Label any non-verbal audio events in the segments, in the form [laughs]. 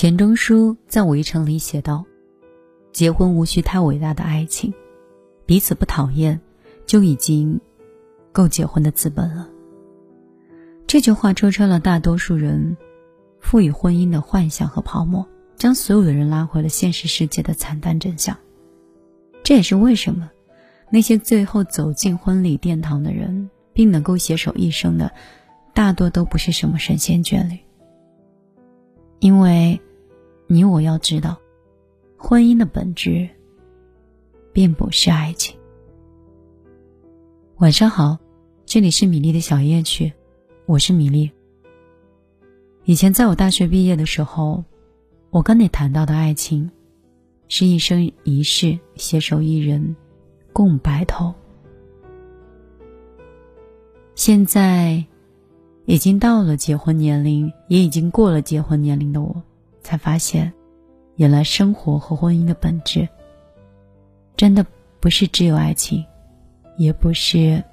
钱钟书在《围城》里写道：“结婚无需太伟大的爱情，彼此不讨厌，就已经够结婚的资本了。”这句话戳穿了大多数人赋予婚姻的幻想和泡沫，将所有的人拉回了现实世界的惨淡真相。这也是为什么那些最后走进婚礼殿堂的人，并能够携手一生的，大多都不是什么神仙眷侣。因为，你我要知道，婚姻的本质并不是爱情。晚上好，这里是米粒的小夜曲，我是米粒。以前在我大学毕业的时候，我跟你谈到的爱情，是一生一世携手一人，共白头。现在。已经到了结婚年龄，也已经过了结婚年龄的我，才发现，原来生活和婚姻的本质，真的不是只有爱情，也不是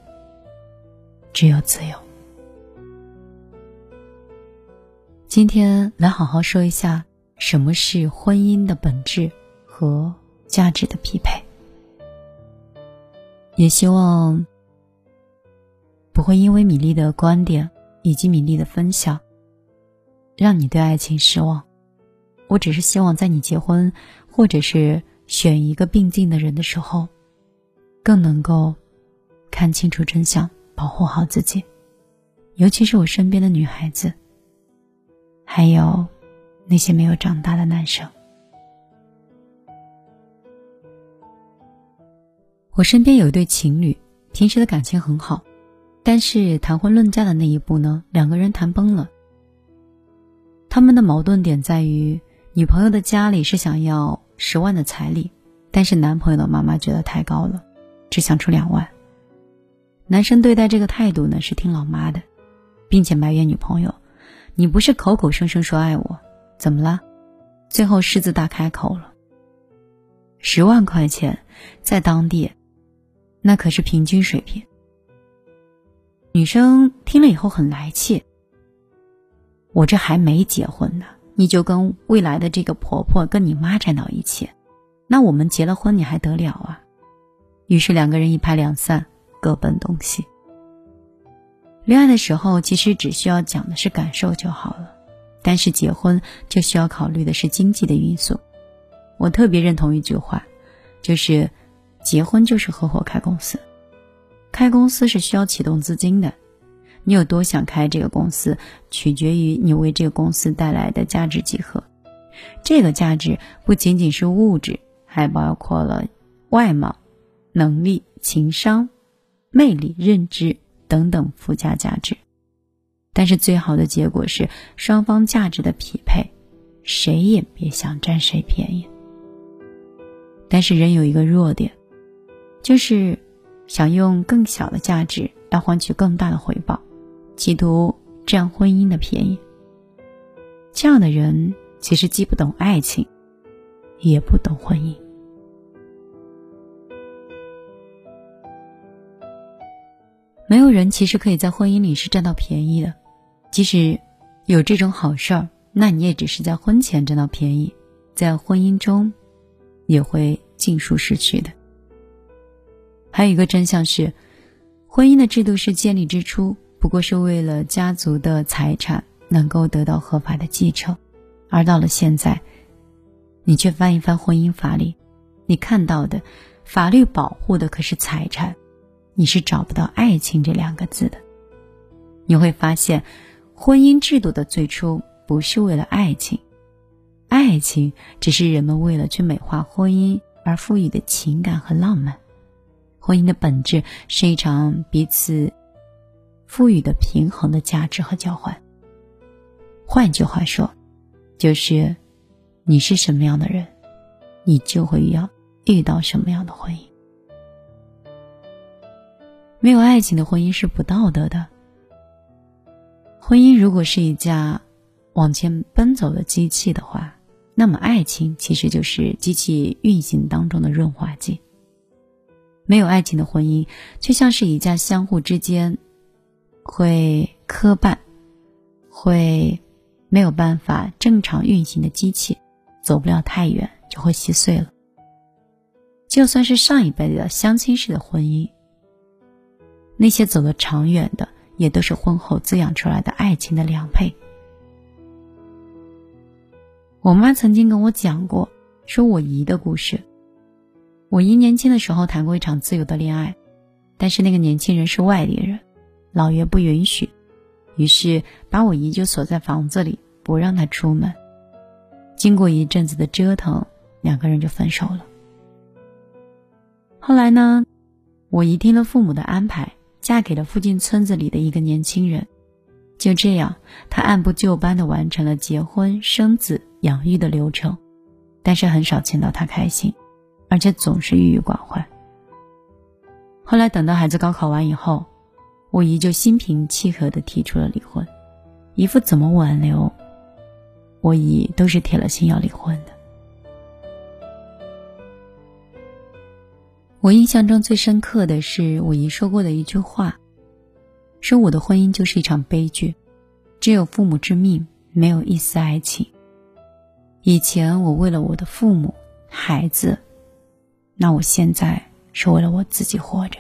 只有自由。今天来好好说一下什么是婚姻的本质和价值的匹配，也希望不会因为米粒的观点。以及米粒的分享，让你对爱情失望。我只是希望在你结婚，或者是选一个并进的人的时候，更能够看清楚真相，保护好自己。尤其是我身边的女孩子，还有那些没有长大的男生。我身边有一对情侣，平时的感情很好。但是谈婚论嫁的那一步呢，两个人谈崩了。他们的矛盾点在于，女朋友的家里是想要十万的彩礼，但是男朋友的妈妈觉得太高了，只想出两万。男生对待这个态度呢是听老妈的，并且埋怨女朋友：“你不是口口声声说爱我，怎么了？”最后狮子大开口了。十万块钱，在当地，那可是平均水平。女生听了以后很来气。我这还没结婚呢，你就跟未来的这个婆婆跟你妈站到一起，那我们结了婚你还得了啊？于是两个人一拍两散，各奔东西。恋爱的时候其实只需要讲的是感受就好了，但是结婚就需要考虑的是经济的因素。我特别认同一句话，就是结婚就是合伙开公司。开公司是需要启动资金的，你有多想开这个公司，取决于你为这个公司带来的价值几何。这个价值不仅仅是物质，还包括了外貌、能力、情商、魅力、认知等等附加价值。但是最好的结果是双方价值的匹配，谁也别想占谁便宜。但是人有一个弱点，就是。想用更小的价值来换取更大的回报，企图占婚姻的便宜。这样的人其实既不懂爱情，也不懂婚姻。没有人其实可以在婚姻里是占到便宜的，即使有这种好事儿，那你也只是在婚前占到便宜，在婚姻中也会尽数失去的。还有一个真相是，婚姻的制度是建立之初不过是为了家族的财产能够得到合法的继承，而到了现在，你却翻一翻婚姻法里，你看到的法律保护的可是财产，你是找不到爱情这两个字的。你会发现，婚姻制度的最初不是为了爱情，爱情只是人们为了去美化婚姻而赋予的情感和浪漫。婚姻的本质是一场彼此赋予的平衡的价值和交换。换句话说，就是你是什么样的人，你就会要遇到什么样的婚姻。没有爱情的婚姻是不道德的。婚姻如果是一架往前奔走的机器的话，那么爱情其实就是机器运行当中的润滑剂。没有爱情的婚姻，却像是一架相互之间会磕绊、会没有办法正常运行的机器，走不了太远就会稀碎了。就算是上一辈的相亲式的婚姻，那些走得长远的，也都是婚后滋养出来的爱情的良配。我妈曾经跟我讲过，说我姨的故事。我姨年轻的时候谈过一场自由的恋爱，但是那个年轻人是外地人，老爷不允许，于是把我姨就锁在房子里，不让她出门。经过一阵子的折腾，两个人就分手了。后来呢，我姨听了父母的安排，嫁给了附近村子里的一个年轻人。就这样，她按部就班的完成了结婚、生子、养育的流程，但是很少见到她开心。而且总是郁郁寡欢。后来等到孩子高考完以后，我姨就心平气和的提出了离婚，姨父怎么挽留，我姨都是铁了心要离婚的。我印象中最深刻的是我姨说过的一句话，说我的婚姻就是一场悲剧，只有父母之命，没有一丝爱情。以前我为了我的父母、孩子。那我现在是为了我自己活着。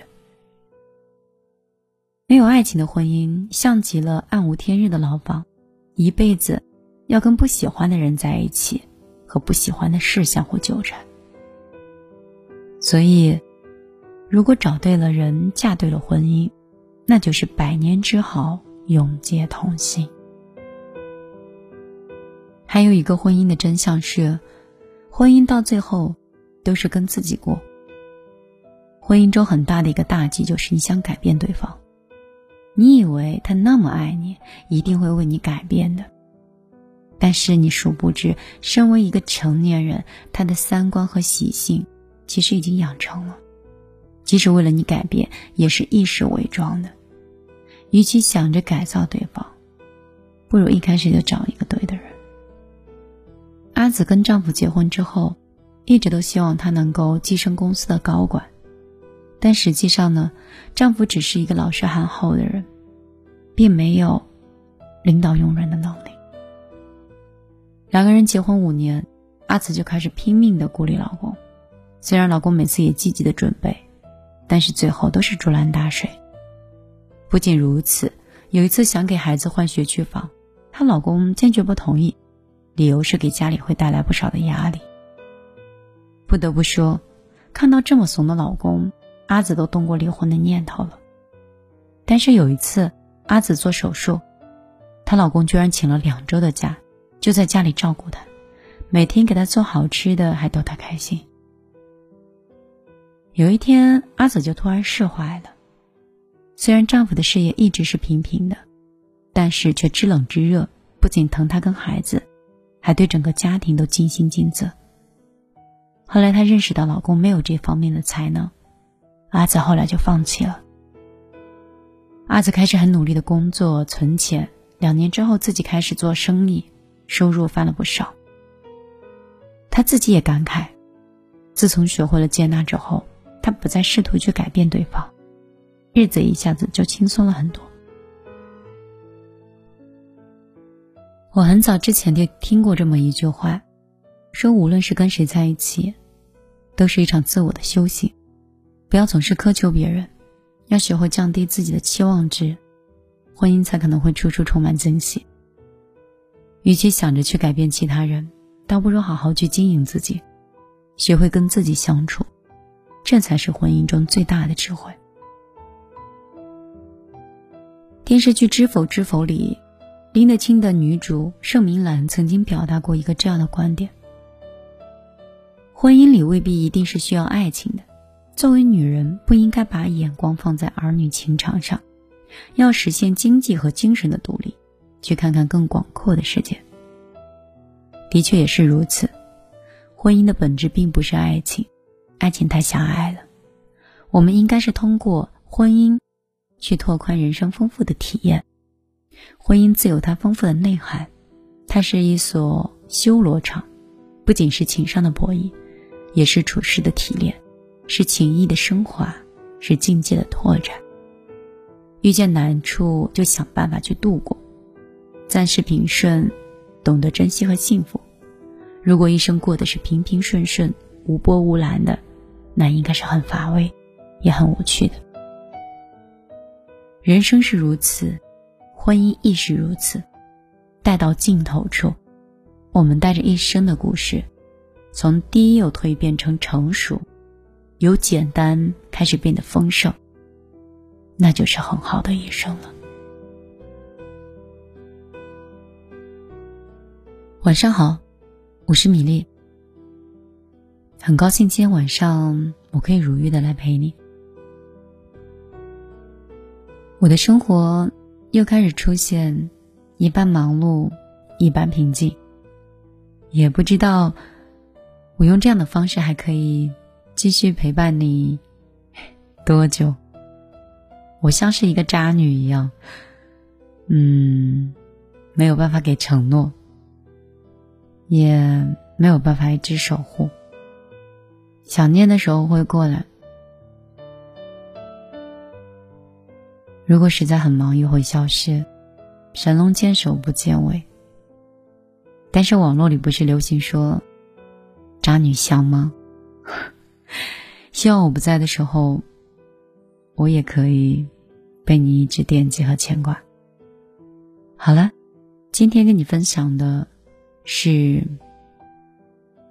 没有爱情的婚姻，像极了暗无天日的牢房，一辈子要跟不喜欢的人在一起，和不喜欢的事相互纠缠。所以，如果找对了人，嫁对了婚姻，那就是百年之好，永结同心。还有一个婚姻的真相是，婚姻到最后。都是跟自己过。婚姻中很大的一个大忌就是你想改变对方，你以为他那么爱你，一定会为你改变的。但是你殊不知，身为一个成年人，他的三观和习性其实已经养成了，即使为了你改变，也是一时伪装的。与其想着改造对方，不如一开始就找一个对的人。阿紫跟丈夫结婚之后。一直都希望他能够跻身公司的高管，但实际上呢，丈夫只是一个老实憨厚的人，并没有领导用人的能力。两个人结婚五年，阿紫就开始拼命的鼓励老公，虽然老公每次也积极的准备，但是最后都是竹篮打水。不仅如此，有一次想给孩子换学区房，她老公坚决不同意，理由是给家里会带来不少的压力。不得不说，看到这么怂的老公，阿紫都动过离婚的念头了。但是有一次，阿紫做手术，她老公居然请了两周的假，就在家里照顾她，每天给她做好吃的，还逗她开心。有一天，阿紫就突然释怀了。虽然丈夫的事业一直是平平的，但是却知冷知热，不仅疼她跟孩子，还对整个家庭都尽心尽责。后来她认识到老公没有这方面的才能，阿紫后来就放弃了。阿紫开始很努力的工作存钱，两年之后自己开始做生意，收入翻了不少。他自己也感慨，自从学会了接纳之后，他不再试图去改变对方，日子一下子就轻松了很多。我很早之前就听过这么一句话。说无论是跟谁在一起，都是一场自我的修行。不要总是苛求别人，要学会降低自己的期望值，婚姻才可能会处处充满惊喜。与其想着去改变其他人，倒不如好好去经营自己，学会跟自己相处，这才是婚姻中最大的智慧。电视剧《知否知否》里，林得清的女主盛明兰曾经表达过一个这样的观点。婚姻里未必一定是需要爱情的。作为女人，不应该把眼光放在儿女情长上，要实现经济和精神的独立，去看看更广阔的世界。的确也是如此。婚姻的本质并不是爱情，爱情太狭隘了。我们应该是通过婚姻，去拓宽人生丰富的体验。婚姻自有它丰富的内涵，它是一所修罗场，不仅是情商的博弈。也是处事的提炼，是情谊的升华，是境界的拓展。遇见难处就想办法去度过，暂时平顺懂得珍惜和幸福。如果一生过得是平平顺顺、无波无澜的，那应该是很乏味，也很无趣的。人生是如此，婚姻亦是如此。待到尽头处，我们带着一生的故事，从低幼蜕变成成熟，由简单开始变得丰盛，那就是很好的一生了。晚上好。我是米粒，很高兴今天晚上我可以如约的来陪你。我的生活又开始出现一半忙碌，一半平静。也不知道我用这样的方式还可以继续陪伴你 [laughs] 多久。我像是一个渣女一样，嗯，没有办法给承诺。也没有办法一直守护。想念的时候会过来，如果实在很忙又会消失，神龙见首不见尾。但是网络里不是流行说“渣女香”吗？[laughs] [laughs] 希望我不在的时候，我也可以被你一直惦记和牵挂。好了，今天跟你分享的。是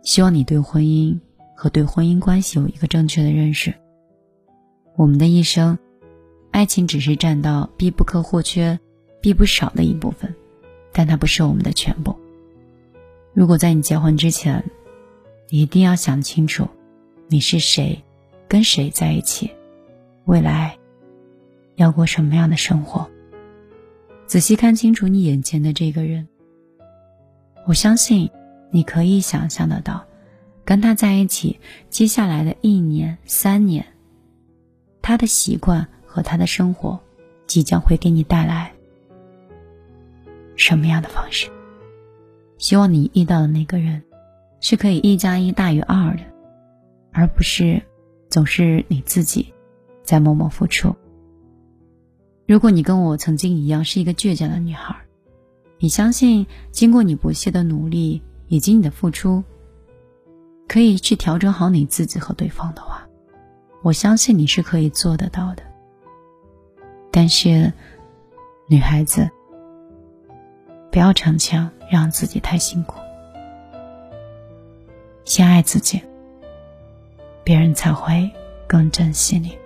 希望你对婚姻和对婚姻关系有一个正确的认识。我们的一生，爱情只是占到必不可或缺、必不少的一部分，但它不是我们的全部。如果在你结婚之前，你一定要想清楚，你是谁，跟谁在一起，未来要过什么样的生活。仔细看清楚你眼前的这个人。我相信，你可以想象得到，跟他在一起接下来的一年、三年，他的习惯和他的生活，即将会给你带来什么样的方式？希望你遇到的那个人，是可以一加一大于二的，而不是总是你自己在默默付出。如果你跟我曾经一样是一个倔强的女孩。你相信，经过你不懈的努力以及你的付出，可以去调整好你自己和对方的话，我相信你是可以做得到的。但是，女孩子不要逞强，让自己太辛苦。先爱自己，别人才会更珍惜你。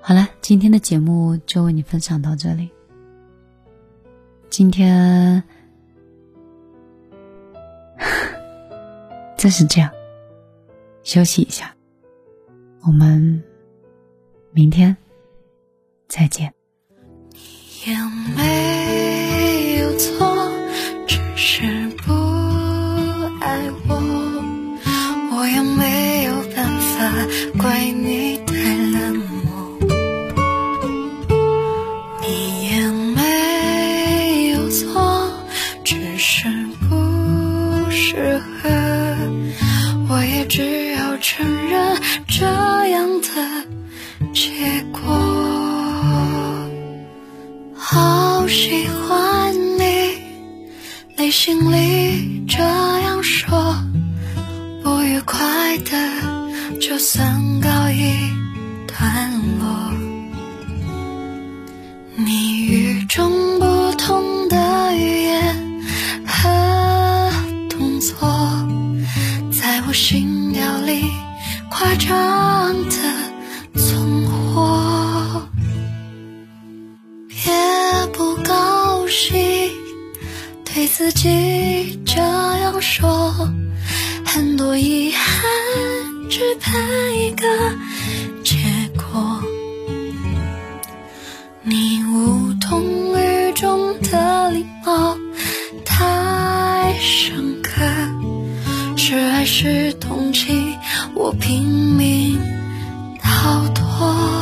好了，今天的节目就为你分享到这里。今天 [laughs] 就是这样，休息一下，我们明天再见。也没有错，怪你太冷漠你也没有错只是不适合我也只好承认这样的结果。好喜欢你你心里这样说不愉快的就算告一段落。你与众不同的语言和动作，在我心跳里夸张的存活，别不高兴。对自己这样说，很多遗憾只盼一个结果。你无动于衷的礼貌太深刻，是爱是同情，我拼命逃脱。